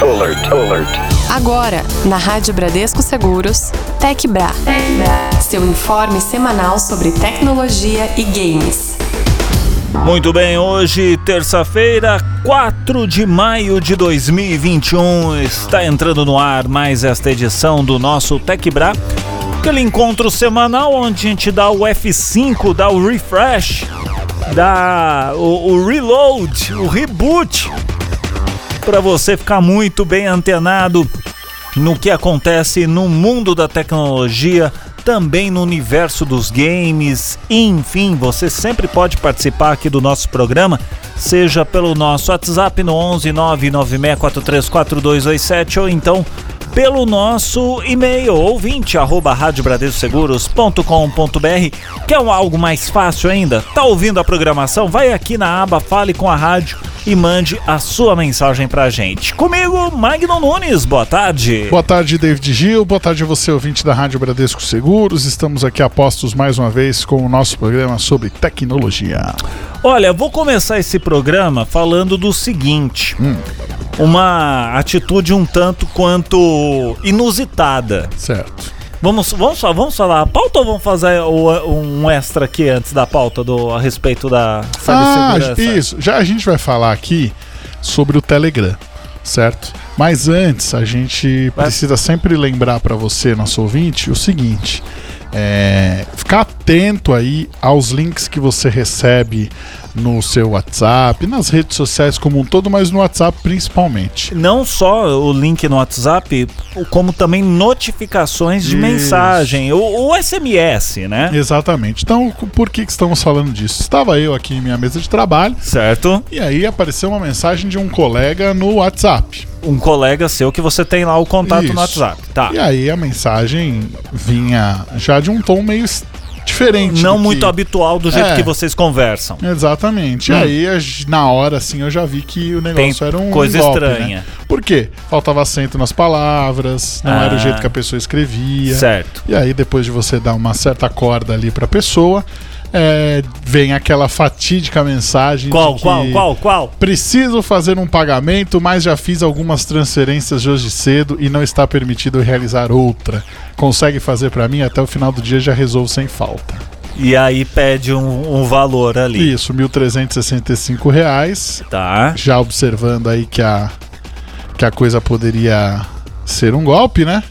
Alert, alert. Agora, na Rádio Bradesco Seguros, TecBra. Seu informe semanal sobre tecnologia e games. Muito bem, hoje, terça-feira, 4 de maio de 2021, está entrando no ar mais esta edição do nosso TecBra, aquele encontro semanal onde a gente dá o F5, dá o refresh, dá o, o reload, o reboot, para você ficar muito bem antenado no que acontece no mundo da tecnologia, também no universo dos games, enfim, você sempre pode participar aqui do nosso programa, seja pelo nosso WhatsApp no 11 996434227 ou então pelo nosso e-mail ouvinte arroba radiobradescoseguros.com.br Quer um algo mais fácil ainda? Tá ouvindo a programação? Vai aqui na aba Fale com a Rádio e mande a sua mensagem pra gente. Comigo, Magno Nunes, boa tarde. Boa tarde, David Gil. Boa tarde a você, ouvinte da Rádio Bradesco Seguros. Estamos aqui a postos mais uma vez com o nosso programa sobre tecnologia. Olha, vou começar esse programa falando do seguinte. Hum. Uma atitude um tanto quanto inusitada. Certo. Vamos, vamos, vamos falar a pauta ou vamos fazer um extra aqui antes da pauta do, a respeito da Ah, cibersegurança? isso. Já a gente vai falar aqui sobre o Telegram, certo? Mas antes, a gente Vai. precisa sempre lembrar para você, nosso ouvinte, o seguinte: é, ficar atento aí aos links que você recebe no seu WhatsApp, nas redes sociais como um todo, mas no WhatsApp principalmente. Não só o link no WhatsApp, como também notificações de Isso. mensagem, o, SMS, né? Exatamente. Então, por que, que estamos falando disso? Estava eu aqui em minha mesa de trabalho Certo? e aí apareceu uma mensagem de um colega no WhatsApp. Um colega seu que você tem lá o contato Isso. no WhatsApp. Tá. E aí a mensagem vinha já de um tom meio diferente. Não muito que... habitual do jeito É. que vocês conversam. Exatamente. Hum. E aí, na hora, assim, eu já vi que o Tem negócio era um coisa golpe, estranha. Né? Por quê? Faltava acento nas palavras, não era Ah. o jeito que a pessoa escrevia. Certo. E aí, depois de você dar uma certa corda ali pra pessoa, é, vem aquela fatídica mensagem Qual, qual, qual, qual? Preciso fazer um pagamento, mas já fiz algumas transferências hoje cedo e não está permitido realizar outra. Consegue fazer pra mim? Até o final do dia já resolvo sem falta. E aí pede um, um valor ali. Isso, 1.365 reais. Tá. Já observando aí que a, que a coisa poderia ser um golpe, né?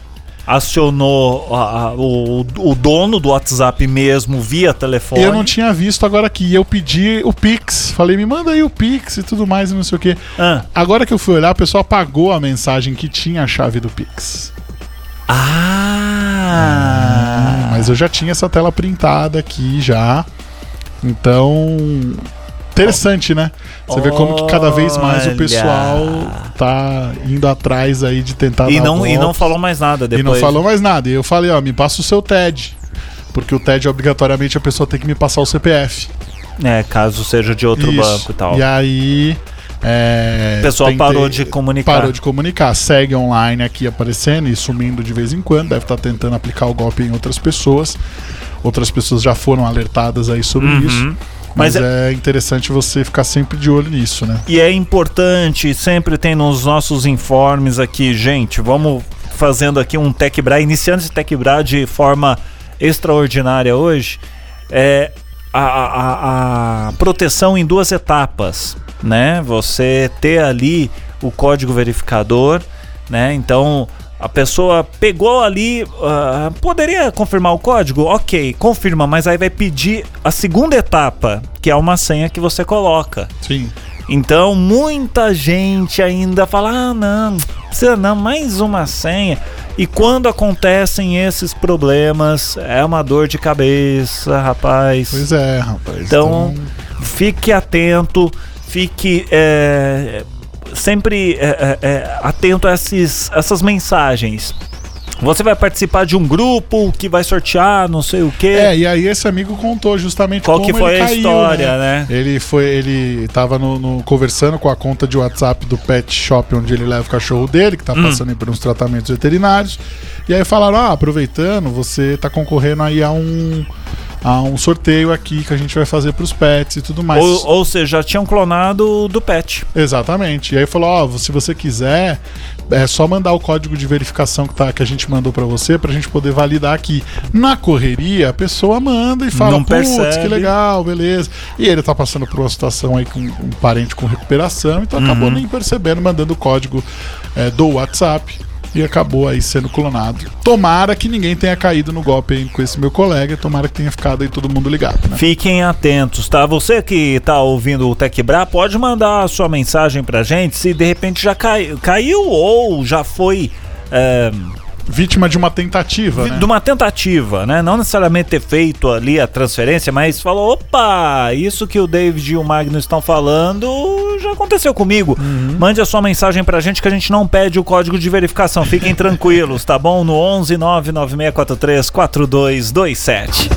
Acionou a- a- o, o dono do WhatsApp mesmo via telefone. Eu não tinha visto agora que eu pedi o Pix. Falei, me manda aí o Pix e tudo mais e não sei o quê. Ah. Agora que eu fui olhar, a pessoa apagou a mensagem que tinha a chave do Pix. Ah. Mas eu já tinha essa tela printada aqui já. Então. Interessante, né? Você vê como que cada vez mais o pessoal tá indo atrás aí de tentar E dar não, e não falou mais nada depois. E não falou mais nada. E eu falei, ó, me passa o seu TED. Porque o TED, obrigatoriamente, a pessoa tem que me passar o CPF. É, caso seja de outro Isso. banco e tal. E aí. É, O pessoal parou de comunicar. Parou de comunicar. Segue online aqui aparecendo e sumindo de vez em quando. Deve estar tentando aplicar o golpe em outras pessoas. Outras pessoas já foram alertadas aí sobre Uhum. isso. Mas Mas é... interessante você ficar sempre de olho nisso, né? E é importante, sempre tem nos nossos informes aqui, gente, vamos fazendo aqui um Tech Bra, iniciando esse Tech Bra de forma extraordinária hoje, é a, a- a proteção em duas etapas, né? Você ter ali o código verificador, né? Então a pessoa pegou ali, ah, poderia confirmar o código? Ok, confirma, mas aí vai pedir a segunda etapa, que é uma senha que você coloca. Sim. Então, muita gente ainda fala: ah, não, precisa não, mais uma senha. E quando acontecem esses problemas, é uma dor de cabeça, rapaz. Pois é, rapaz. Então, fique atento, fique é, sempre é, é, é, atento a esses, essas mensagens. Você vai participar de um grupo que vai sortear não sei o que. É, e aí esse amigo contou justamente Qual como que foi ele a caiu, história, né? Ele foi, ele tava no, no- conversando com a conta de WhatsApp do pet shop onde ele leva o cachorro dele, que tá Hum. passando aí por uns tratamentos veterinários. E aí falaram: "Ah, aproveitando, você tá concorrendo aí a um a um sorteio aqui que a gente vai fazer para os pets e tudo mais. Ou, ou seja, já tinham clonado do pet. Exatamente. E aí falou, ó, se você quiser, é só mandar o código de verificação que, tá, que a gente mandou para você pra gente poder validar aqui. Na correria, a pessoa manda e fala, putz, que legal, beleza. E ele tá passando por uma situação aí com um parente com recuperação, então acabou Uhum. nem percebendo, mandando o código é, do WhatsApp. E acabou aí sendo clonado. Tomara que ninguém tenha caído no golpe com esse meu colega. Tomara que tenha ficado aí todo mundo ligado, né? Fiquem atentos, tá? Você que tá ouvindo o TecBra, pode mandar a sua mensagem pra gente se de repente já cai, caiu ou já foi é, Vítima de uma tentativa, né? de uma tentativa, né? Não necessariamente ter feito ali a transferência, mas falou: opa, isso que o David e o Magno estão falando já aconteceu comigo. Uhum. Mande a sua mensagem pra gente que a gente não pede o código de verificação. Fiquem tranquilos, tá bom? No 11 99643 4227.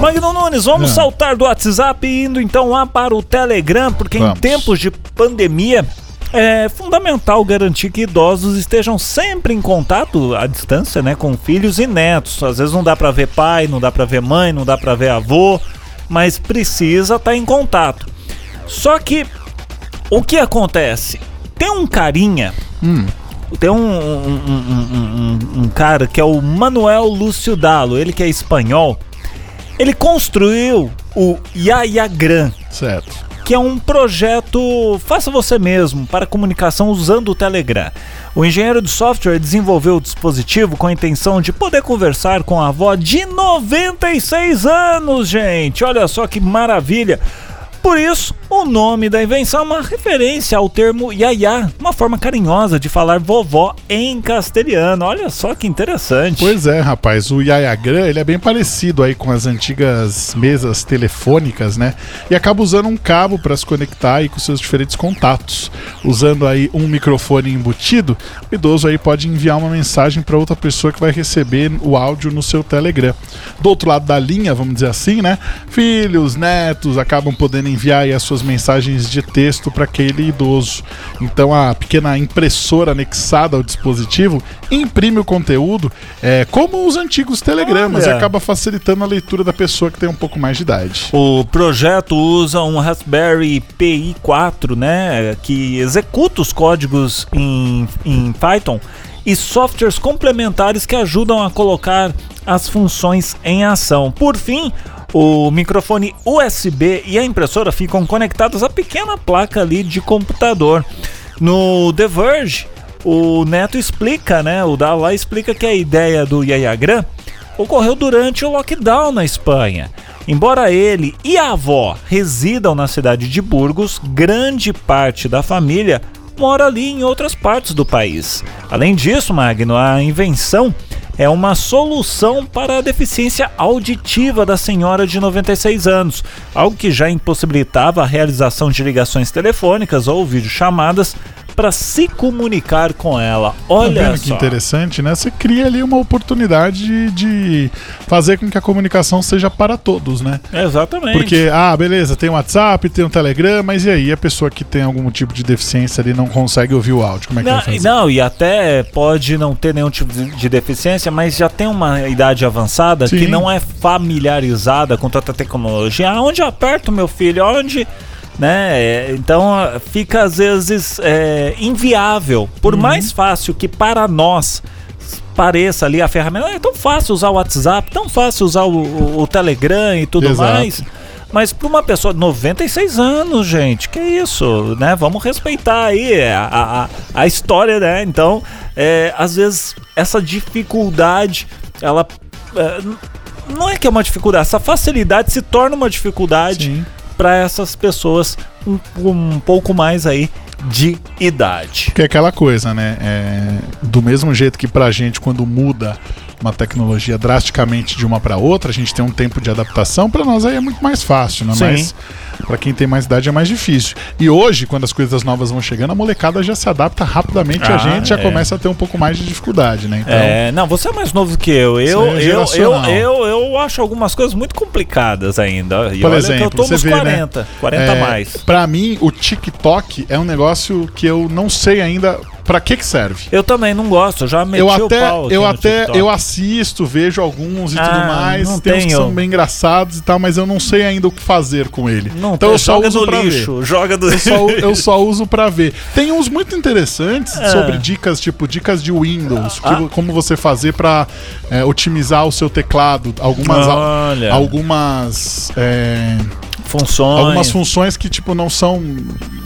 Magno Nunes, vamos Não. saltar do WhatsApp e indo então lá para o Telegram, porque em Vamos. tempos de pandemia é fundamental garantir que idosos estejam sempre em contato à distância, né, com filhos e netos. Às vezes não dá para ver pai, não dá para ver mãe, não dá para ver avô, mas precisa estar em contato. Só que o que acontece? Tem um carinha Hum, tem um, um, um- um- um- cara que é o Manuel Lúcio Dalo, ele que é espanhol. Ele construiu o Yayagram, certo. Que é um projeto faça você mesmo para comunicação usando o Telegram. O engenheiro de software desenvolveu o dispositivo com a intenção de poder conversar com a avó de 96 anos, gente. Olha só que maravilha. Por isso, o nome da invenção é uma referência ao termo yaya, uma forma carinhosa de falar vovó em castelhano. Olha só que interessante. Pois é, rapaz, o Yayagram, ele é bem parecido aí com as antigas mesas telefônicas, né? E acaba usando um cabo para se conectar aí com seus diferentes contatos. Usando aí um microfone embutido, o idoso aí pode enviar uma mensagem para outra pessoa que vai receber o áudio no seu Telegram. Do outro lado da linha, vamos dizer assim, né? Filhos, netos acabam podendo enviar as suas mensagens de texto para aquele idoso. Então a pequena impressora anexada ao dispositivo imprime o conteúdo é, como os antigos telegramas Olha. e acaba facilitando a leitura da pessoa que tem um pouco mais de idade. O projeto usa um Raspberry Pi 4, né, que executa os códigos em, em Python e softwares complementares que ajudam a colocar as funções em ação. Por fim, o microfone USB e a impressora ficam conectados à pequena placa ali de computador. No The Verge, o Neto explica, né, o Dalla explica que a ideia do Yayagram ocorreu durante o lockdown na Espanha. Embora ele e a avó residam na cidade de Burgos, grande parte da família mora ali em outras partes do país. Além disso, Magno, a invenção é uma solução para a deficiência auditiva da senhora de 96 anos, algo que já impossibilitava a realização de ligações telefônicas ou videochamadas para se comunicar com ela. Tá Olha que só. interessante, né? Você cria ali uma oportunidade de, fazer com que a comunicação seja para todos, né? Exatamente. Porque, ah, beleza, tem o WhatsApp, tem o Telegram, mas e aí a pessoa que tem algum tipo de deficiência ali não consegue ouvir o áudio? Como é que Não, vai fazer? não, e até pode não ter nenhum tipo de de deficiência, mas já tem uma idade avançada Sim. que não é familiarizada com tanta tecnologia. Aonde eu aperto, meu filho? Onde. Né? É, Então fica às vezes é, inviável. Por mais fácil que para nós pareça ali a ferramenta, é tão fácil usar o WhatsApp, tão fácil usar o, o- o Telegram e tudo Exato. mais. Mas para uma pessoa de 96 anos, gente, que isso, né? Vamos respeitar aí a, a, a história, né? Então, é, às vezes, essa dificuldade, ela. é, não é que é uma dificuldade, essa facilidade se torna uma dificuldade Sim. Para essas pessoas um, um pouco mais aí de idade. Que é aquela coisa, né? É, do mesmo jeito que pra gente, quando muda uma tecnologia drasticamente de uma para outra, a gente tem um tempo de adaptação, para nós aí é muito mais fácil, né? Sim. Mas para quem tem mais idade é mais difícil. E hoje, quando as coisas novas vão chegando, a molecada já se adapta rapidamente, a Ah, gente já é. começa a ter um pouco mais de dificuldade, né? Então, É, não, você é mais novo que eu. Eu, é eu, eu, eu, eu acho algumas coisas muito complicadas ainda. E Por exemplo, eu tô você nos vê, né? 40, 40 a É, mais. Pra mim, o TikTok é um negócio que eu não sei ainda Pra que que serve? Eu também não gosto, já meti Eu o até, pau aqui eu até, eu assisto, vejo alguns e Ah, tudo mais. não Tem uns que são bem engraçados e tal, mas eu não sei ainda o que fazer com ele. Não, então eu só uso pra ver. lixo, joga do Eu só, eu só uso pra ver. Tem uns muito interessantes Ah. sobre dicas, tipo dicas de Windows, Ah. tipo, como você fazer pra é, otimizar o seu teclado, algumas Olha. algumas é, funções. algumas funções que tipo não são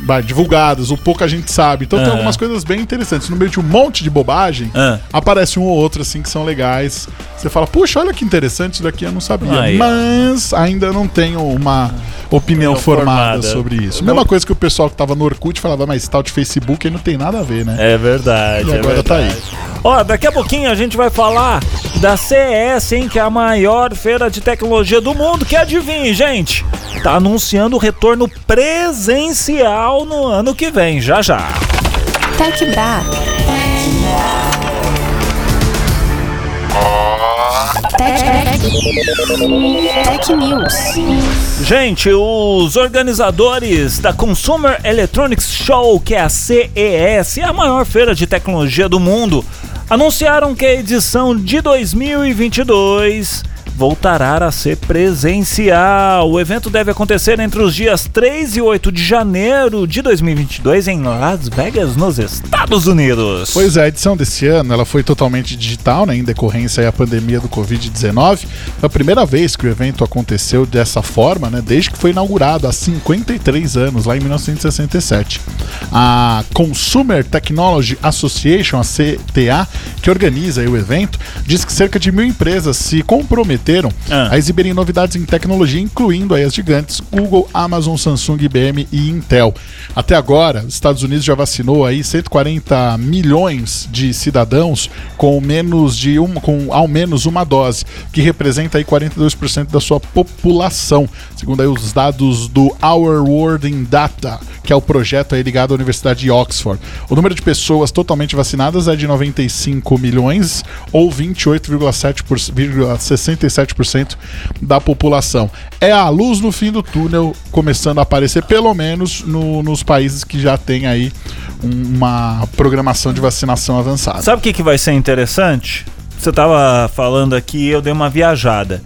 vai, divulgadas, ou pouca gente sabe. Então tem Aham. algumas coisas bem interessantes. No meio de um monte de bobagem, Ah. aparece um ou outro assim que são legais. Você fala, puxa, olha que interessante, isso daqui eu não sabia. Aí. Mas ainda não tenho uma opinião formada, formada. sobre isso. Mesma coisa que o pessoal que tava no Orkut falava, mas tal de Facebook aí não tem nada a ver, né? É verdade, E é agora tá verdade. Ó, daqui a pouquinho a gente vai falar da CES, hein, que é a maior feira de tecnologia do mundo, que adivinhe, gente, tá anunciando o retorno presencial no ano que vem, já já. Tech Bra. Tech, Tech News. Gente, os organizadores da Consumer Electronics Show, que é a CES, a maior feira de tecnologia do mundo, anunciaram que a edição de 2022 voltará a ser presencial. O evento deve acontecer entre os dias 3 e 8 de janeiro de 2022 em Las Vegas, nos Estados Unidos. Pois é, a edição desse ano ela foi totalmente digital, né, em decorrência da pandemia do Covid-19. Foi a primeira vez que o evento aconteceu dessa forma, né, desde que foi inaugurado há 53 anos, lá em 1967. A Consumer Technology Association, a CTA, que organiza o evento, diz que cerca de mil empresas se comprometeram Ah. a exibirem novidades em tecnologia, incluindo aí as gigantes Google, Amazon, Samsung, IBM e Intel. Até agora, os Estados Unidos já vacinou aí 140 milhões de cidadãos com menos de um, com ao menos uma dose, que representa aí 42% da sua população, segundo aí os dados do Our World in Data, que é o projeto aí ligado à Universidade de Oxford. O número de pessoas totalmente vacinadas é de 95 milhões ou 28,67% da população. É a luz no fim do túnel começando a aparecer, pelo menos no- nos países que já tem aí um- uma programação de vacinação avançada. Sabe o que, que vai ser interessante? Você tava falando aqui, eu dei uma viajada.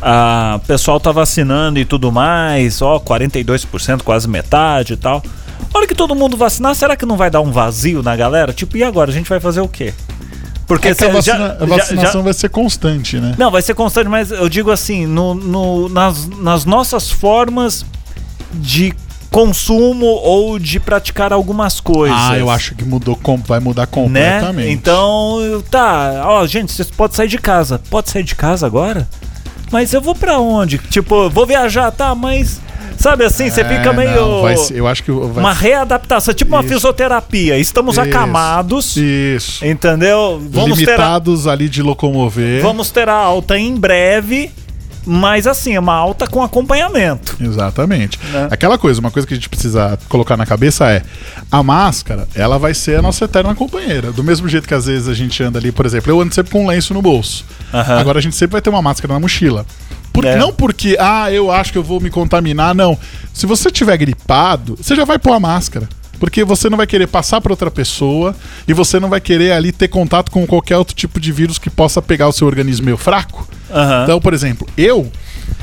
Ah, pessoal tá vacinando e tudo mais, ó, 42%, quase metade e tal. A hora que todo mundo vacinar, será que não vai dar um vazio na galera? Tipo, e agora? A gente vai fazer o quê? Porque É a, vacina- já- a vacinação já- vai ser constante, né? Não, vai ser constante, mas eu digo assim, no, no- nas, nas nossas formas de consumo ou de praticar algumas coisas. Ah, eu acho que mudou, vai mudar né? completamente. Então, eu- tá, ó, gente, vocês podem sair de casa. Pode sair de casa agora? Mas eu vou pra onde? Tipo, vou viajar, tá, mas sabe assim, você É, fica meio não, vai eu acho que vai uma readaptação, tipo uma Isso. fisioterapia. Estamos Isso. acamados, Isso. entendeu? Vamos ter a, Limitados ali de locomover. vamos ter a alta em breve, mas assim, é uma alta com acompanhamento. Exatamente. Né? Aquela coisa, uma coisa que a gente precisa colocar na cabeça é: a máscara, ela vai ser a nossa eterna companheira. Do mesmo jeito que às vezes a gente anda ali, por exemplo, eu ando sempre com um lenço no bolso. Agora a gente sempre vai ter uma máscara na mochila. Por- É. Não porque, ah, eu acho que eu vou me contaminar, não. Se você tiver gripado, você já vai pôr a máscara. Porque você não vai querer passar para outra pessoa e você não vai querer ali ter contato com qualquer outro tipo de vírus que possa pegar o seu organismo meio fraco. Aham. Então, por exemplo, eu.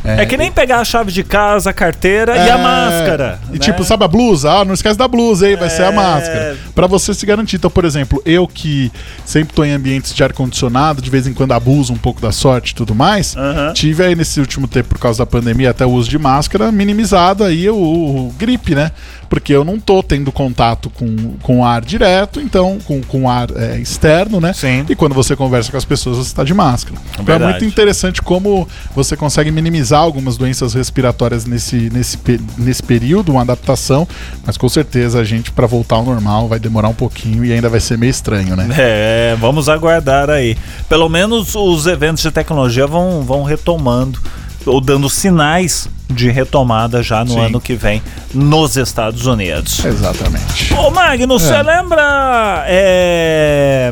É que nem pegar a chave de casa, a carteira e a É, máscara. E né? tipo, sabe a blusa? Ah, não esquece da blusa aí, vai ser a É. máscara. Pra você se garantir. Então, por exemplo, eu que sempre tô em ambientes de ar-condicionado, de vez em quando abuso um pouco da sorte e tudo mais, Aham. tive aí nesse último tempo, por causa da pandemia, até o uso de máscara, minimizado aí o, o gripe, né? Porque eu não tô tendo contato com, com ar direto, então, com, com ar é, externo, né? Sim. E quando você conversa com as pessoas, você está de máscara. Então é muito interessante como você consegue minimizar algumas doenças respiratórias nesse, nesse, nesse período, uma adaptação, mas com certeza a gente, para voltar ao normal, vai demorar um pouquinho e ainda vai ser meio estranho, né? É, vamos aguardar aí. Pelo menos os eventos de tecnologia vão, vão retomando ou dando sinais de retomada já no Sim. ano que vem nos Estados Unidos. Exatamente. Ô Magno, você lembra é,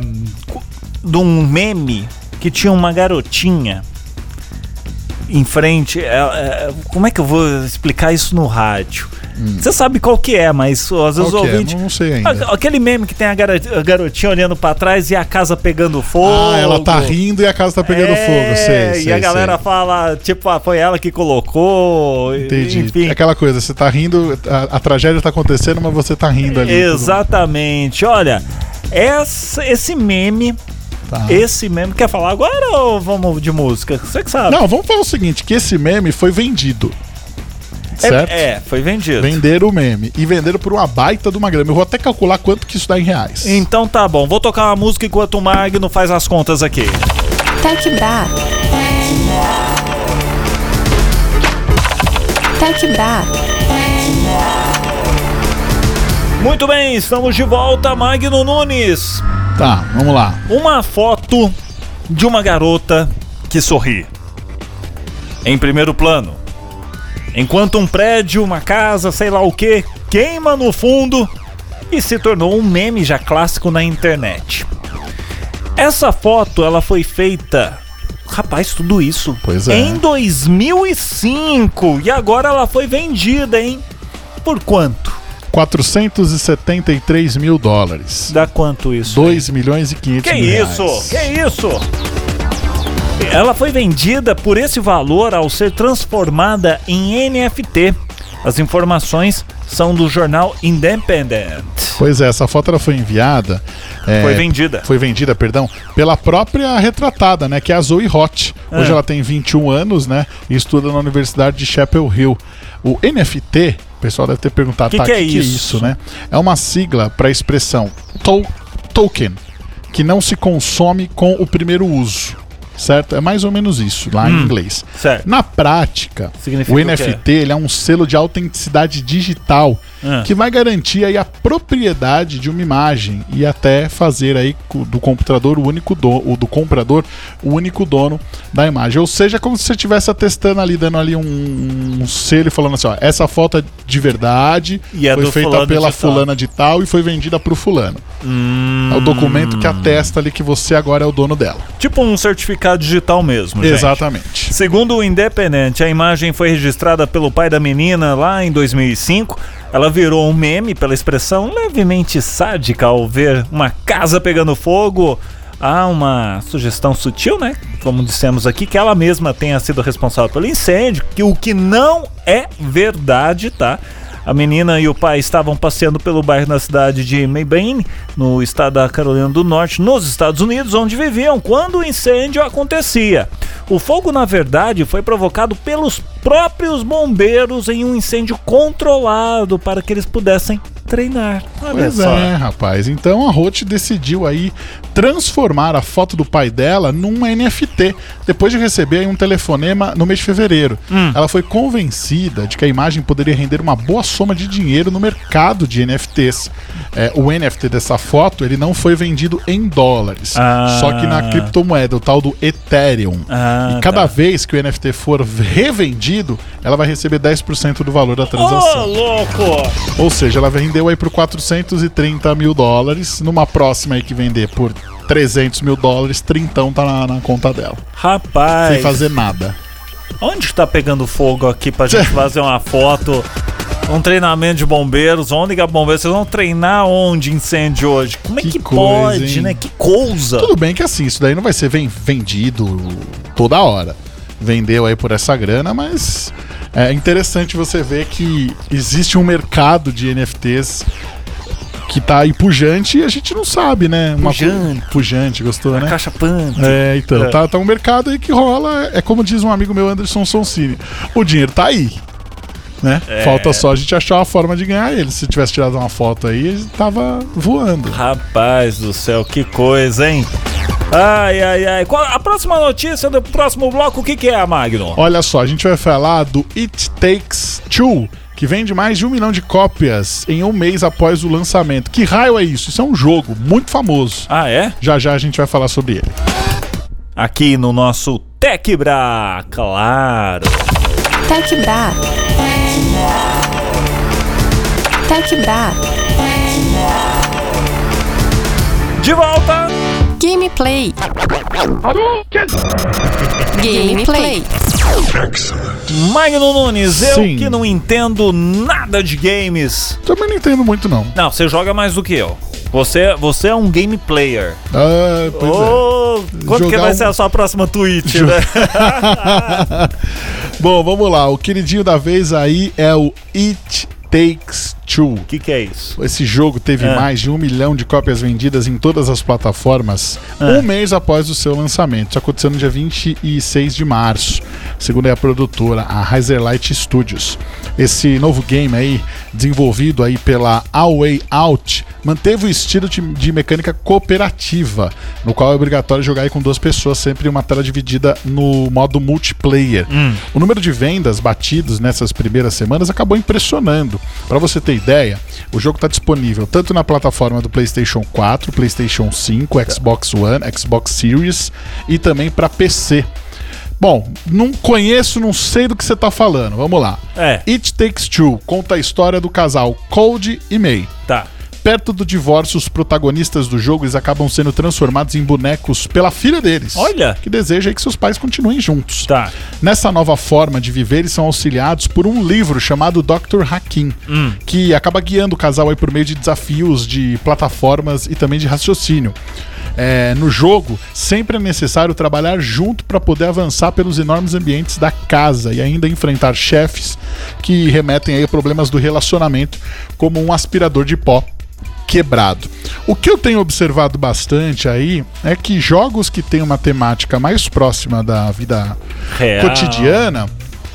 de um meme que tinha uma garotinha em frente. é- é- como é que eu vou explicar isso no rádio? Você sabe qual que é, mas às vezes Hum. O é? ouvinte. Não sei ainda. Aquele meme que tem a, garo- a garotinha olhando pra trás e a casa pegando fogo. Ah, ela tá rindo e a casa tá pegando É, fogo. Sei, e sei, a galera sei. fala, tipo, ah, foi ela que colocou. Entendi. Enfim. É aquela coisa, você tá rindo, a, a tragédia tá acontecendo, mas você tá rindo ali. Exatamente. Olha, essa- esse meme, Tá. esse meme, quer falar agora ou vamos de música? Você que sabe. Não, vamos falar o seguinte, que esse meme foi vendido. É- Certo? É, foi vendido. Venderam o meme. E venderam por uma baita de uma grana. Eu vou até calcular quanto que isso dá em reais. Então tá bom, vou tocar uma música enquanto o Magno faz as contas aqui. Tech Bra. Tech Bra. Muito bem, estamos de volta, Magno Nunes. Tá, vamos lá. Uma foto de uma garota que sorri. Em primeiro plano. Enquanto um prédio, uma casa, sei lá o que, queima no fundo e se tornou um meme já clássico na internet. Essa foto ela foi feita, rapaz, tudo isso Pois é. em 2005 e agora ela foi vendida, hein? Por quanto? 473 mil dólares. Dá quanto isso? 2 milhões e 500 Que mil isso? reais. Que isso? Ela foi vendida por esse valor ao ser transformada em NFT. As informações são do jornal Independent. Pois é, essa foto ela foi enviada. é, Foi vendida. Foi vendida, perdão, pela própria retratada, né? Que é a Zoe Hot. Hoje Ah. ela tem 21 anos, né? E estuda na Universidade de Chapel Hill. O NFT, pessoal deve ter perguntado, Que tá, que é que isso? né? É uma sigla para a expressão to- token, que não se consome com o primeiro uso. Certo? É mais ou menos isso, lá em inglês. Certo. Na prática, Significa o? NFT ele é um selo de autenticidade digital Ah. que vai garantir aí a propriedade de uma imagem e até fazer aí do computador o único dono, o do comprador o único dono da imagem. Ou seja, como se você estivesse atestando ali, dando ali um, um selo e falando assim, ó, essa foto é de verdade, E é foi feita pela de tal." fulana de tal e foi vendida pro fulano. Hum, É o documento que atesta ali que você agora é o dono dela. Tipo um certificado digital mesmo, gente. Exatamente. Segundo o Independent, a imagem foi registrada pelo pai da menina lá em 2005. Ela virou um meme pela expressão levemente sádica ao ver uma casa pegando fogo. Há uma sugestão sutil, né? Como dissemos aqui, que ela mesma tenha sido responsável pelo incêndio, que o que não é verdade, tá? A menina e o pai estavam passeando pelo bairro na cidade de Maybane, no estado da Carolina do Norte, nos Estados Unidos, onde viviam quando o incêndio acontecia. O fogo, na verdade, foi provocado pelos próprios bombeiros em um incêndio controlado para que eles pudessem treinar. Olha Pois só. é, rapaz. Então a Roth decidiu aí transformar a foto do pai dela num NFT, depois de receber aí um telefonema no mês de fevereiro. Hum. Ela foi convencida de que a imagem poderia render uma boa soma de dinheiro no mercado de NFTs. É, o NFT dessa foto ele não foi vendido em dólares, Ah. só que na criptomoeda, o tal do Ethereum. Ah, e cada tá. vez que o NFT for revendido, ela vai receber 10% do valor da Ô, transação. louco! Ou seja, ela vendeu aí por 430 mil dólares. Numa próxima aí que vender por 300 mil dólares, trintão tá na, na conta dela. Rapaz, Sem fazer nada. onde tá pegando fogo aqui pra gente fazer uma foto? Um treinamento de bombeiros, onde que é bombeiro? Vocês vão treinar onde incêndio hoje? Como é Que que, coisa, pode, hein? né? Que coisa! Tudo bem que assim, isso daí não vai ser ven- vendido toda hora. Vendeu aí por essa grana, mas é interessante você ver que existe um mercado de NFTs que tá aí pujante e a gente não sabe, né? Uma Pujante. Pujante, gostou, né? Caixa pante. É, então, É. Tá, tá um mercado aí que rola, é como diz um amigo meu, Anderson Sonsini, o dinheiro tá aí, né? É. Falta só a gente achar uma forma de ganhar ele. Se tivesse tirado uma foto aí, ele tava voando. Rapaz do céu, que coisa, hein? Ai, ai, ai. Qual a próxima notícia do próximo bloco, o que, que é, Magno? Olha só, a gente vai falar do It Takes Two, que vende mais de um milhão de cópias em um mês após o lançamento. Que raio é isso? Isso é um jogo muito famoso. Ah, é? Já já a gente vai falar sobre ele. Aqui no nosso Tecbra, claro. Tech Bra. Tech Bra. De volta! Game Gameplay. Gameplay. Magno Nunes, eu Sim. que não entendo nada de games. Também não entendo muito, não. Não, você joga mais do que eu. Você, você é um game player. Ah, pois é. Ô, quando que vai um- ser a sua próxima tweet, Jo- né? Bom, vamos lá. O queridinho da vez aí é o It Takes Two. O que, que é isso? Esse jogo teve É. mais de um milhão de cópias vendidas em todas as plataformas É. um mês após o seu lançamento. Isso aconteceu no dia 26 de março, segundo a produtora, a Razorlight Studios. Esse novo game aí, desenvolvido aí pela A Way Out, manteve o estilo de, mecânica cooperativa, no qual é obrigatório jogar com duas pessoas, sempre em uma tela dividida no modo multiplayer. O número de vendas batidos nessas primeiras semanas acabou impressionando. Para você ter ideia, o jogo está disponível tanto na plataforma do PlayStation 4, PlayStation 5, Xbox One, Xbox Series e também para PC. Bom, não conheço, não sei do que você tá falando. Vamos lá. É, It Takes Two conta a história do casal Cold e May. tá. Perto do divórcio, os protagonistas do jogo eles acabam sendo transformados em bonecos pela filha deles. Olha. Que deseja que seus pais continuem juntos. Tá. Nessa nova forma de viver, eles são auxiliados por um livro chamado Dr. Hakim, que acaba guiando o casal aí por meio de desafios de plataformas e também de raciocínio. É, no jogo, sempre é necessário trabalhar junto para poder avançar pelos enormes ambientes da casa e ainda enfrentar chefes que remetem aí a problemas do relacionamento, como um aspirador de pó quebrado. O que eu tenho observado bastante aí é que jogos que têm uma temática mais próxima da vida Real. cotidiana,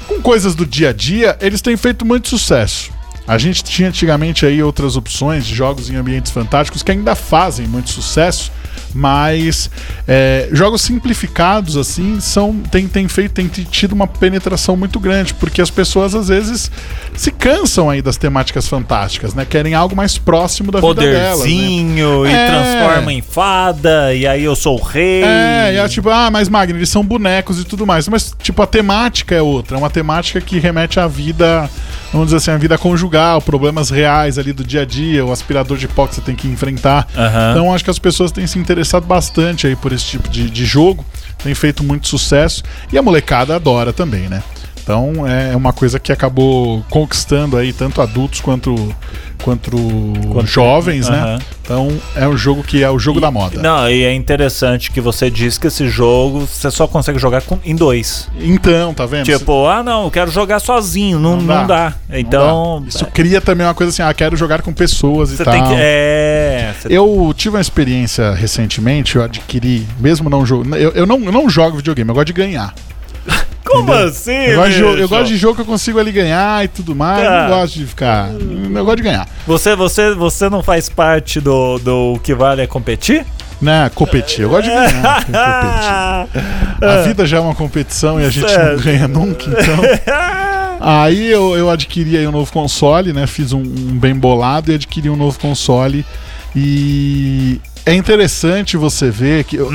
com coisas do dia a dia, eles têm feito muito sucesso. A gente tinha antigamente aí outras opções de jogos em ambientes fantásticos que ainda fazem muito sucesso, mas é, jogos simplificados assim são tem, tem feito tem tido uma penetração muito grande porque as pessoas às vezes se cansam aí das temáticas fantásticas, né? Querem algo mais próximo da vida delas. Né? Poderzinho e É. transforma em fada, e aí eu sou o rei. É, e é tipo, ah, mas Magno, eles são bonecos e tudo mais. Mas, tipo, a temática é outra. É uma temática que remete à vida, vamos dizer assim, à vida conjugal, problemas reais ali do dia a dia, o aspirador de pó que você tem que enfrentar. Aham. Então, acho que as pessoas têm se interessado bastante aí por esse tipo de, de jogo. Tem feito muito sucesso. E a molecada adora também, né? Então é uma coisa que acabou conquistando aí tanto adultos quanto, quanto, Quanto- jovens, né? Aham. Então é um jogo que é o jogo da moda. Não, e é interessante que você diz que esse jogo você só consegue jogar com- em dois. Então, tá vendo? Tipo, ah não, eu quero jogar sozinho, não, Não não, dá. dá. Então, Isso cria também uma coisa assim, ah, quero jogar com pessoas e você tal. tem que. É. Eu tive uma experiência recentemente, eu adquiri, mesmo não jogo. Eu, eu, não, eu não jogo videogame, eu gosto de ganhar. Como entendeu? assim? Eu gosto, de, eu gosto de jogo que eu consigo ali ganhar e tudo mais. Eu Tá. não gosto de ficar. Eu gosto de ganhar. Você, você, você não faz parte do, do que vale é competir? Né? Competir. Eu gosto de ganhar. competir. A vida já é uma competição e a gente não ganha nunca, então. Aí eu, eu adquiri aí um novo console, né? Fiz um, um bem bolado e adquiri um novo console. E é interessante você ver que. eu-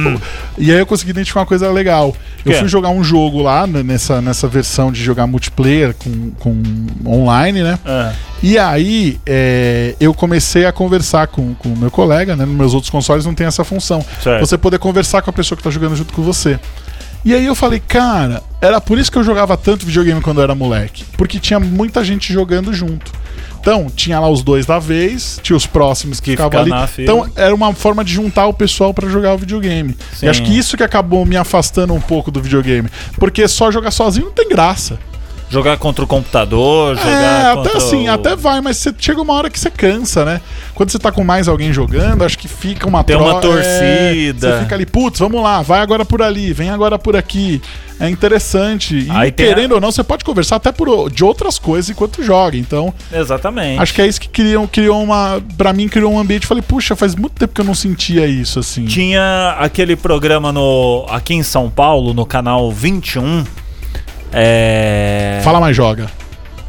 e aí eu consegui identificar uma coisa legal. Eu Que é? fui jogar um jogo lá né, nessa, nessa versão de jogar multiplayer com, com online, né? Ah, E aí é, eu comecei a conversar com o meu colega, né? Nos meus outros consoles não tem essa função. Certo. Você poder conversar com a pessoa que tá jogando junto com você. E aí eu falei, cara, era por isso que eu jogava tanto videogame quando eu era moleque. Porque tinha muita gente jogando junto. Então, tinha lá os dois da vez, tinha os próximos que, ficavam fica ali. Então, era uma forma de juntar o pessoal pra jogar o videogame. Sim. E acho que isso que acabou me afastando um pouco do videogame. Porque só jogar sozinho não tem graça. Jogar contra o computador, jogar É, até assim, o- até vai, mas você chega uma hora que você cansa, né? Quando você tá com mais alguém jogando, acho que fica uma Tem uma tro- torcida. É, você fica ali, putz, vamos lá, vai agora por ali, vem agora por aqui. É interessante. E Aí querendo ou não, você pode conversar até por, de outras coisas enquanto joga. Então, Exatamente. acho que é isso que criou, criou uma. Pra mim, criou um ambiente. Falei, puxa, faz muito tempo que eu não sentia isso, assim. Tinha aquele programa no aqui em São Paulo, no canal 21. É... Fala mais joga.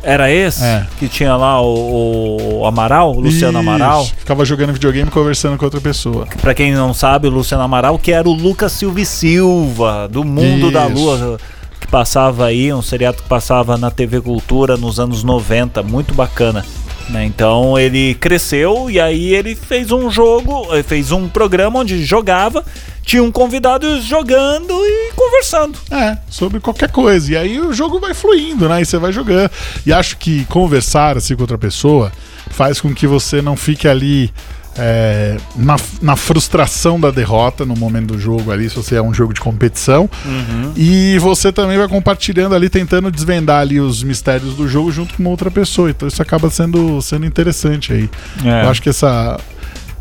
Era esse? É. Que tinha lá o, o Amaral, o Luciano Isso. Amaral. Ficava jogando videogame e conversando com outra pessoa. Pra quem não sabe, o Luciano Amaral, que era o Lucas Silva e Silva, do Mundo da Isso. Lua, que passava aí, um seriado que passava na TV Cultura nos anos 90, muito bacana. Né? Então ele cresceu e aí ele fez um jogo, eh, fez um programa onde jogava, tinha um convidado jogando e conversando. É, sobre qualquer coisa. E aí o jogo vai fluindo, né? E você vai jogando. E acho que conversar assim com outra pessoa faz com que você não fique ali é, na, na, frustração da derrota no momento do jogo ali, se você é um jogo de competição. Uhum. E você também vai compartilhando ali, tentando desvendar ali os mistérios do jogo junto com outra pessoa. Então isso acaba sendo, sendo interessante aí. É. Eu acho que essa.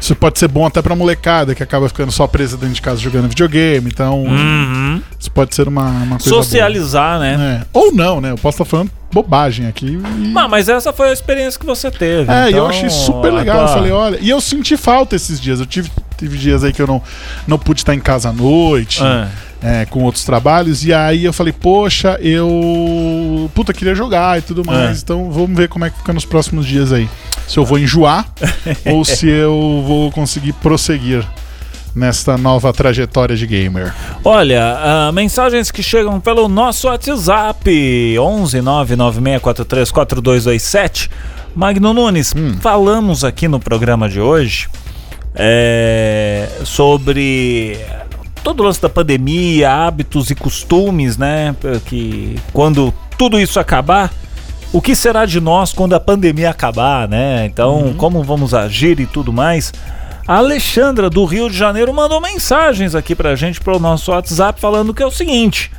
Isso pode ser bom até pra molecada que acaba ficando só presa dentro de casa jogando videogame. Então, uhum. isso pode ser uma, uma coisa. Socializar, boa. né? É. Ou não, né? Eu posso estar falando bobagem aqui. E... Não, mas essa foi a experiência que você teve. É, então, eu achei super legal. Tua... Eu falei, olha. E eu senti falta esses dias. Eu tive, tive dias aí que eu não, não pude estar em casa à noite. É. É, com outros trabalhos, e aí eu falei, poxa, eu. Puta, queria jogar e tudo mais, é. então vamos ver como é que fica nos próximos dias aí. Se eu vou enjoar ou se eu vou conseguir prosseguir nesta nova trajetória de gamer? Olha, uh, mensagens que chegam pelo nosso WhatsApp 11 996434227. Magno Nunes, hum. falamos aqui no programa de hoje é, sobre todo o lance da pandemia, hábitos e costumes, né? Que quando tudo isso acabar, o que será de nós quando a pandemia acabar, né? Então, uhum. como vamos agir e tudo mais. A Alexandra do Rio de Janeiro mandou mensagens aqui pra gente pro nosso WhatsApp falando que é o seguinte.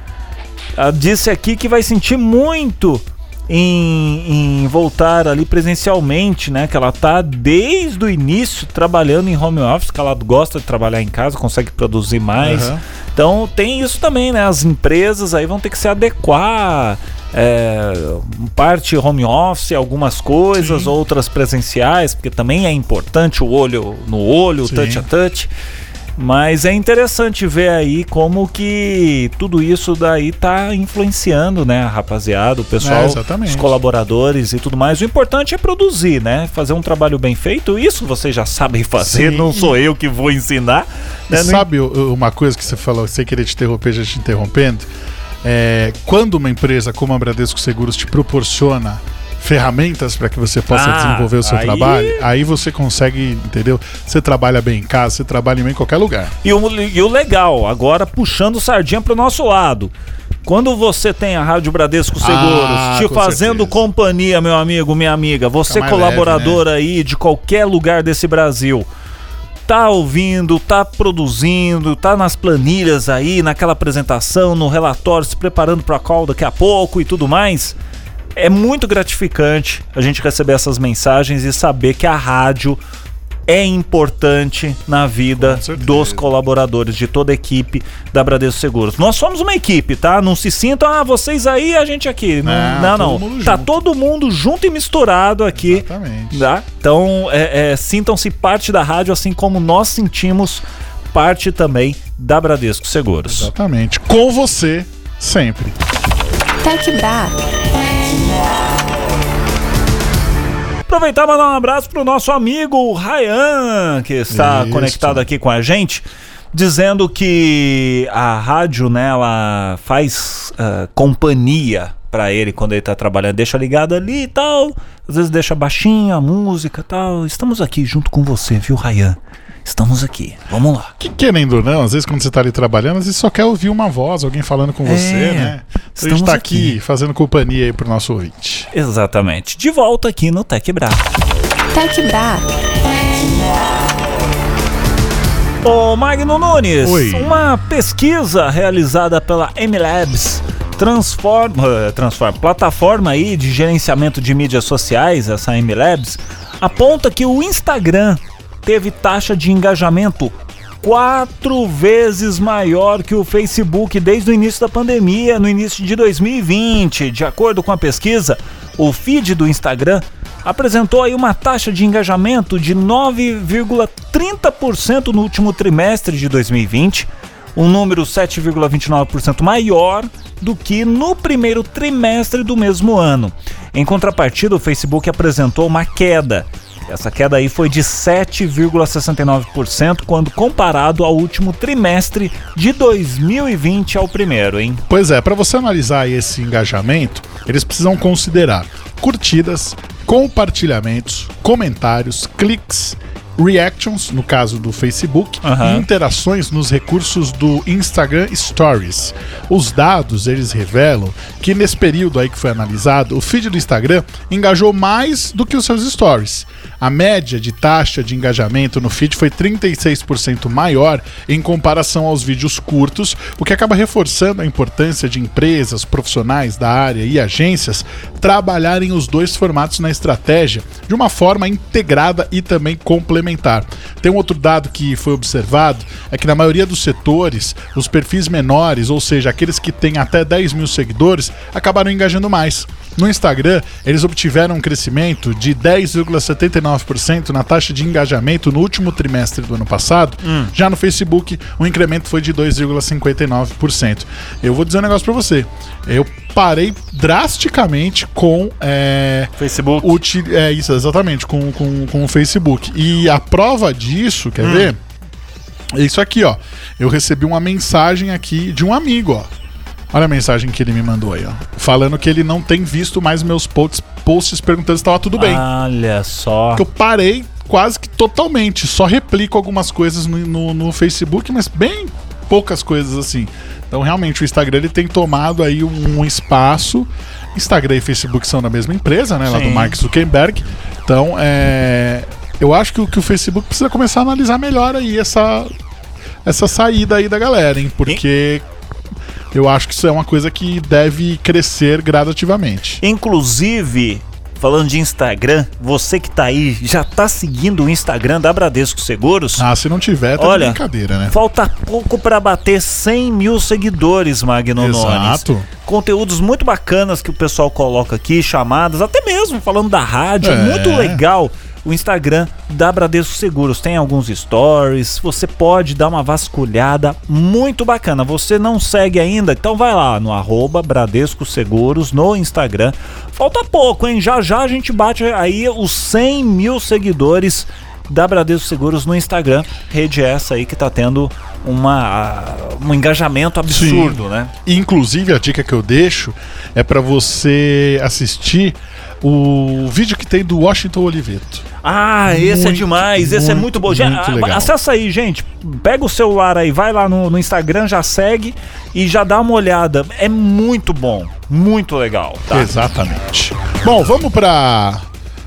Ela disse aqui que vai sentir muito em, em, voltar ali presencialmente, né? Que ela tá desde o início trabalhando em home office, que ela gosta de trabalhar em casa, consegue produzir mais. Uhum. Então tem isso também, né? As empresas aí vão ter que se adequar é, parte home office, algumas coisas, Sim. outras presenciais, porque também é importante o olho no olho, Sim. touch a touch. Mas é interessante ver aí como que tudo isso daí tá influenciando, né, a rapaziada, o pessoal, é, os colaboradores e tudo mais. O importante é produzir, né? Fazer um trabalho bem feito. Isso vocês já sabem fazer, Sim. não sou eu que vou ensinar. Né? Sabe uma coisa que você falou, sem querer te interromper, já te interrompendo? É, quando uma empresa como a Bradesco Seguros te proporciona ferramentas para que você possa ah, desenvolver o seu aí... trabalho, aí você consegue, entendeu? Você trabalha bem em casa, você trabalha bem em qualquer lugar. E o, e o legal, agora puxando sardinha para o nosso lado. Quando você tem a Rádio Bradesco ah, Seguros ah, te fazendo certeza. companhia, meu amigo, minha amiga, você colaborador leve, né? aí de qualquer lugar desse Brasil tá ouvindo, tá produzindo, tá nas planilhas aí, naquela apresentação, no relatório, se preparando para a call daqui a pouco e tudo mais. É muito gratificante a gente receber essas mensagens e saber que a rádio é importante na vida dos colaboradores, de toda a equipe da Bradesco Seguros. Nós somos uma equipe, tá? Não se sintam, ah, vocês aí a gente aqui. Não, não. não. Todo tá todo mundo junto e misturado aqui. Exatamente. Tá? Então, é, é, sintam-se parte da rádio, assim como nós sentimos parte também da Bradesco Seguros. Exatamente. Com você, sempre. Tech Bra. Aproveitar e mandar um abraço pro nosso amigo Ryan, que está Isso. conectado aqui com a gente, dizendo que a rádio, né, ela faz uh, companhia para ele quando ele tá trabalhando, deixa ligado ali e tal. Às vezes deixa baixinho a música e tal. Estamos aqui junto com você, viu, Ryan? Estamos aqui. Vamos lá. Que querendo ou não, às vezes quando você está ali trabalhando, às vezes só quer ouvir uma voz, alguém falando com você, é, né? Então a gente está aqui. aqui fazendo companhia aí pro nosso ouvinte. Exatamente. De volta aqui no Tech Bra. Tech Bra. Ô Magno Nunes, Oi. uma pesquisa realizada pela MLabs transforma, transforma, plataforma aí de gerenciamento de mídias sociais, essa MLabs, aponta que o Instagram teve taxa de engajamento quatro vezes maior que o Facebook desde o início da pandemia, no início de 2020. De acordo com a pesquisa, o feed do Instagram apresentou aí uma taxa de engajamento de 9,30% no último trimestre de 2020, um número 7,29% maior do que no primeiro trimestre do mesmo ano. Em contrapartida, o Facebook apresentou uma queda essa queda aí foi de 7,69% quando comparado ao último trimestre de 2020 ao primeiro, hein? Pois é, para você analisar esse engajamento, eles precisam considerar curtidas, compartilhamentos, comentários, cliques reactions, no caso do Facebook, Aham. e interações nos recursos do Instagram Stories. Os dados, eles revelam que nesse período aí que foi analisado, o feed do Instagram engajou mais do que os seus stories. A média de taxa de engajamento no feed foi 36% maior em comparação aos vídeos curtos, o que acaba reforçando a importância de empresas, profissionais da área e agências trabalharem os dois formatos na estratégia de uma forma integrada e também complementar. Tem um outro dado que foi observado, é que na maioria dos setores, os perfis menores, ou seja, aqueles que têm até 10 mil seguidores, acabaram engajando mais. No Instagram, eles obtiveram um crescimento de 10,79% na taxa de engajamento no último trimestre do ano passado. Já no Facebook, o incremento foi de 2,59%. Eu vou dizer um negócio pra você. Eu parei drasticamente com é, Facebook. uti- é isso, exatamente, com, com, com o Facebook. E a prova disso, quer ver? É isso aqui, ó. Eu recebi uma mensagem aqui de um amigo, ó. Olha a mensagem que ele me mandou aí, ó. Falando que ele não tem visto mais meus posts, posts perguntando se estava tudo bem. Olha só. Que eu parei quase que totalmente. Só replico algumas coisas no, no, no Facebook, mas bem poucas coisas assim. Então, realmente, o Instagram ele tem tomado aí um, espaço. Instagram e Facebook são da mesma empresa, né? Lá do Sim. Mark Zuckerberg. Então, é. Eu acho que, o- que o Facebook precisa começar a analisar melhor aí essa, essa saída aí da galera, hein? Porque eu acho que isso é uma coisa que deve crescer gradativamente. Inclusive, falando de Instagram, você que tá aí, já tá seguindo o Instagram da Bradesco Seguros? Ah, se não tiver, tá Olha, brincadeira, né? Falta pouco para bater 100 mil seguidores, Magno Nunes. Exato. Conteúdos muito bacanas que o pessoal coloca aqui, chamadas, até mesmo falando da rádio. É. Muito legal o Instagram da Bradesco Seguros. Tem alguns stories, você pode dar uma vasculhada muito bacana. Você não segue ainda? Então vai lá no arroba Bradesco Seguros no Instagram. Falta pouco, hein? Já já a gente bate aí os 100 mil seguidores da Bradesco Seguros no Instagram. Rede essa aí que tá tendo uma, um engajamento absurdo, né? Inclusive, a dica que eu deixo é pra você assistir o vídeo que tem do Washington Oliveto. Ah, esse é Muito, demais, esse é muito muito, bom. Já, muito ah, legal. acessa aí, gente. Pega o celular aí, vai lá no, no Instagram, já segue e já dá uma olhada. É muito bom, muito legal, tá? Exatamente. Bom, vamos pra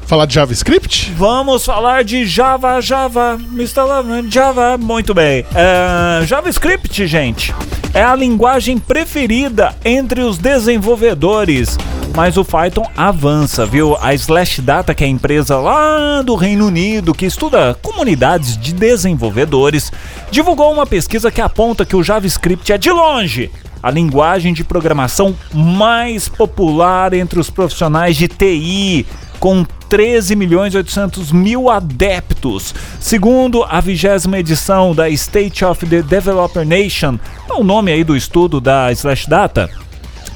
falar de JavaScript? Vamos falar de Java, Java, Mr. Java, muito bem. É, JavaScript, gente, é a linguagem preferida entre os desenvolvedores. Mas o Python avança, viu? A Slashdata, que é a empresa lá do Reino Unido que estuda comunidades de desenvolvedores, divulgou uma pesquisa que aponta que o JavaScript é de longe a linguagem de programação mais popular entre os profissionais de TI, com 13 milhões e 800 mil adeptos. Segundo a vigésima edição da State of the Developer Nation, é o nome aí do estudo da Slashdata,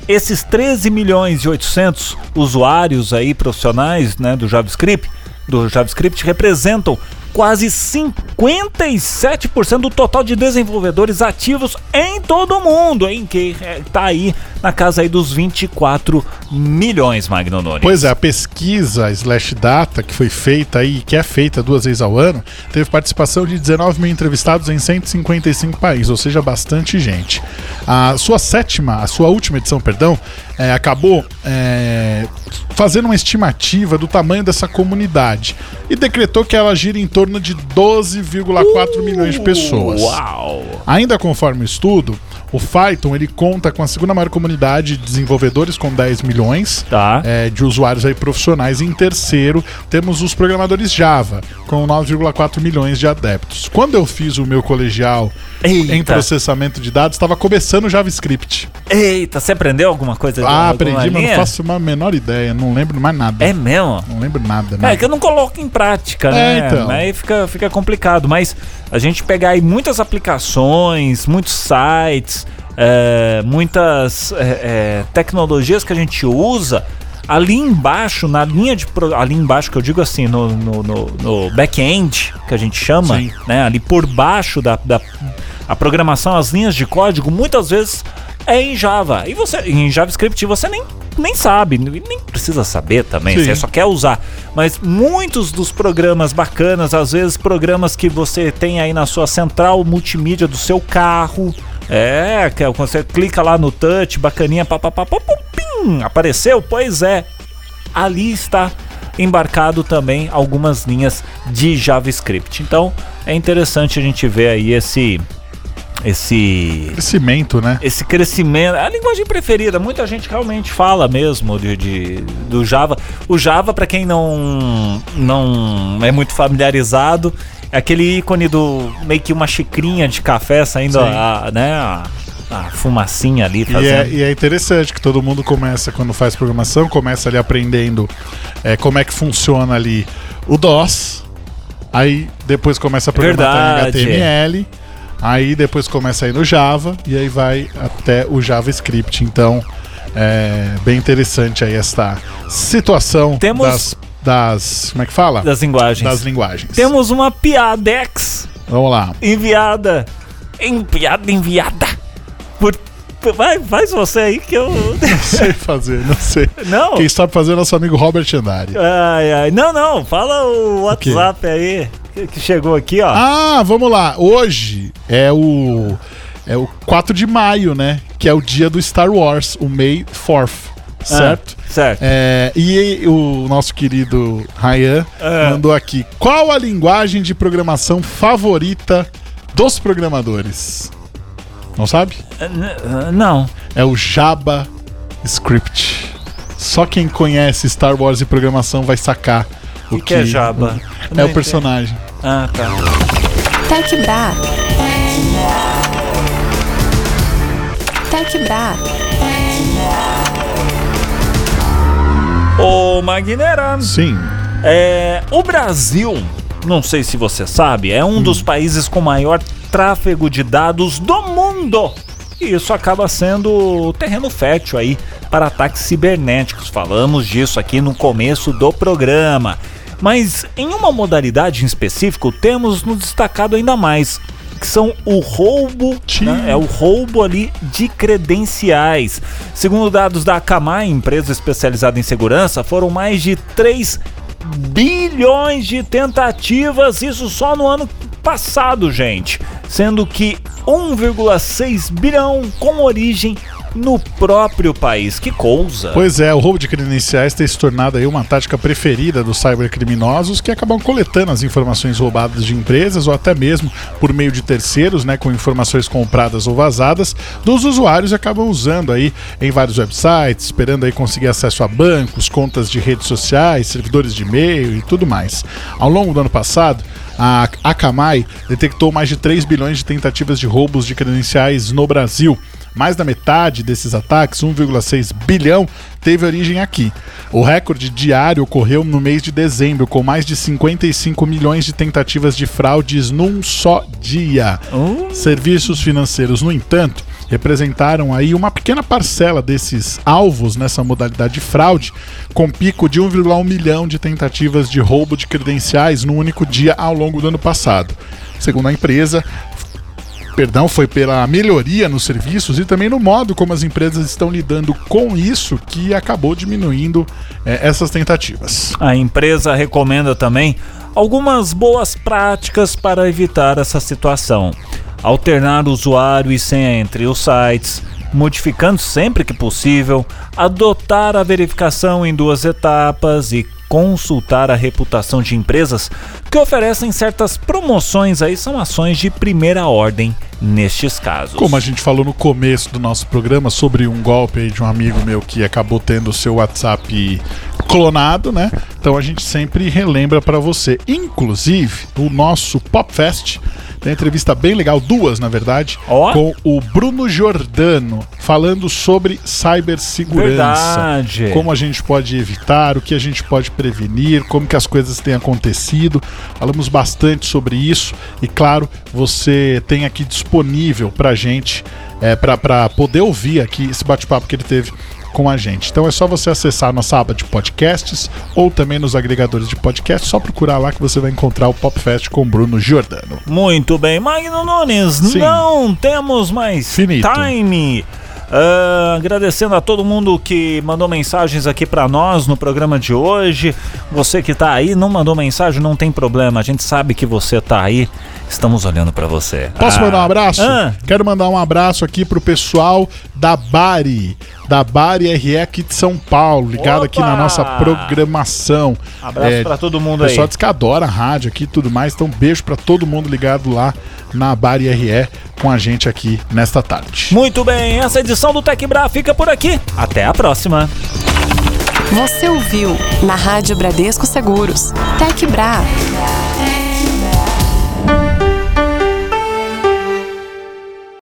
esses 13 milhões e 800 usuários aí profissionais, né, do JavaScript, do JavaScript representam quase 57% do total de desenvolvedores ativos em todo o mundo, em que é, tá aí na casa aí dos 24 milhões, Magno Nunes. Pois é, a pesquisa Slash Data, que foi feita aí, que é feita duas vezes ao ano, teve participação de 19 mil entrevistados em 155 países, ou seja, bastante gente. A sua sétima, a sua última edição, perdão, é, acabou é, fazendo uma estimativa do tamanho dessa comunidade e decretou que ela gira em torno de 12,4 milhões de pessoas. Uau! Ainda conforme o estudo, o Python ele conta com a segunda maior comunidade de desenvolvedores com 10 milhões Tá. é, de usuários aí profissionais. Em terceiro, temos os programadores Java, com 9,4 milhões de adeptos. Quando eu fiz o meu colegial em Eita, processamento de dados, estava começando o JavaScript. Eita, você aprendeu alguma coisa? de Ah, aprendi, mas não faço a menor ideia, não lembro mais nada. É mesmo? Não lembro nada. É, nada. que eu não coloco em prática, É, né? então. Aí fica, fica complicado. Mas a gente pegar aí muitas aplicações, muitos sites, é, muitas é, é, tecnologias que a gente usa. Ali embaixo, na linha de. Ali embaixo, que eu digo assim, no, no, no- no back-end, que a gente chama, Sim. né? Ali por baixo da, da a programação, as linhas de código, muitas vezes é em Java. E você, em JavaScript, você nem nem sabe, nem precisa saber também, Sim. você só quer usar. Mas muitos dos programas bacanas, às vezes programas que você tem aí na sua central multimídia do seu carro, é, que é quando você clica lá no touch, bacaninha, papapá, pim, apareceu? Pois é, ali está embarcado também algumas linhas de JavaScript. Então é interessante a gente ver aí esse esse Crescimento, né? esse crescimento, é a linguagem preferida, muita gente realmente fala mesmo de, de- do Java. O Java, para quem não não é muito familiarizado, é aquele ícone do meio que uma xicrinha de café saindo a, né, a, a fumacinha ali E é, fazendo. e é interessante que todo mundo começa, quando faz programação, começa ali aprendendo é, como é que funciona ali o DOS, aí depois começa a programar em Verdade. HTML, aí depois começa a ir no Java e aí vai até o JavaScript. Então é bem interessante aí esta situação Temos- das, das. Como é que fala? das linguagens. Das linguagens. Temos uma piadex Vamos lá. enviada. Enviada, enviada. Por, vai, faz você aí que eu. Não sei fazer, não sei. Não. Quem sabe fazer é nosso amigo Robert Andari. Ai, ai. Não, não. Fala o? WhatsApp aí que, chegou aqui, ó. Ah, vamos lá. Hoje é o é o 4 de maio, né? Que é o dia do Star Wars, o May 4th, certo? Ah, certo. É, e o nosso querido Ryan É. mandou aqui: qual a linguagem de programação favorita dos programadores? Não sabe? N- Não. É o Java Script. Só quem conhece Star Wars e programação vai sacar o que é Java? É Não o personagem. Ah, tá. Tech Bra. Tech Bra. Ô, Magnera, Sim. é, o Brasil, não sei se você sabe, é um dos países com maior tráfego de dados do mundo. E isso acaba sendo terreno fértil aí para ataques cibernéticos. Falamos disso aqui no começo do programa. Mas em uma modalidade em específico, temos nos destacado ainda mais, que são o roubo, né? é o roubo ali de credenciais. Segundo dados da Akamai, empresa especializada em segurança, foram mais de 3 bilhões de tentativas, isso só no ano passado, gente. Sendo que 1,6 bilhão com origem no próprio país. Que coisa! Pois é, o roubo de credenciais tem se tornado aí uma tática preferida dos cybercriminosos que acabam coletando as informações roubadas de empresas ou até mesmo por meio de terceiros, né, com informações compradas ou vazadas dos usuários acabam usando aí em vários websites, esperando aí conseguir acesso a bancos, contas de redes sociais, servidores de e-mail e tudo mais. Ao longo do ano passado, a Akamai detectou mais de 3 bilhões de tentativas de roubos de credenciais no Brasil. Mais da metade desses ataques, 1,6 bilhão, teve origem aqui. O recorde diário ocorreu no mês de dezembro, com mais de 55 milhões de tentativas de fraudes num só dia. Uh, Serviços financeiros, no entanto, representaram aí uma pequena parcela desses alvos nessa modalidade de fraude, com pico de 1,1 milhão de tentativas de roubo de credenciais no único dia ao longo do ano passado. Segundo a empresa, perdão, foi pela melhoria nos serviços e também no modo como as empresas estão lidando com isso que acabou diminuindo eh, essas tentativas. A empresa recomenda também algumas boas práticas para evitar essa situação. Alternar usuário e senha entre os sites, modificando sempre que possível, adotar a verificação em duas etapas e consultar a reputação de empresas que oferecem certas promoções aí são ações de primeira ordem nestes casos. Como a gente falou no começo do nosso programa sobre um golpe aí de um amigo meu que acabou tendo o seu WhatsApp clonado, né? Então a gente sempre relembra para você. Inclusive, o nosso Popfest tem uma entrevista bem legal, duas na verdade, Ó. com o Bruno Giordano, falando sobre cibersegurança. Verdade. Como a gente pode evitar, o que a gente pode prevenir, como que as coisas têm acontecido. Falamos bastante sobre isso e claro, você tem aqui disponível pra gente, é, para poder ouvir aqui esse bate-papo que ele teve com a gente. Então é só você acessar a nossa aba de podcasts ou também nos agregadores de podcast, só procurar lá que você vai encontrar o Popfest com Bruno Giordano. Muito bem, Magno Nunes, Sim. não temos mais Finito. time. Uh, agradecendo a todo mundo que mandou mensagens aqui para nós no programa de hoje. Você que tá aí, não mandou mensagem, não tem problema. A gente sabe que você tá aí. Estamos olhando para você. Posso ah. mandar um abraço? Ah. Quero mandar um abraço aqui pro pessoal da Bari, da Bari RE aqui de São Paulo, ligado Opa! aqui na nossa programação. Abraço é, para todo mundo aí. O pessoal diz que adora a rádio aqui e tudo mais, então beijo para todo mundo ligado lá na Bari RE com a gente aqui nesta tarde. Muito bem, essa edição do Tech Bra fica por aqui. Até a próxima. Você ouviu na Rádio Bradesco Seguros, Tech Bra.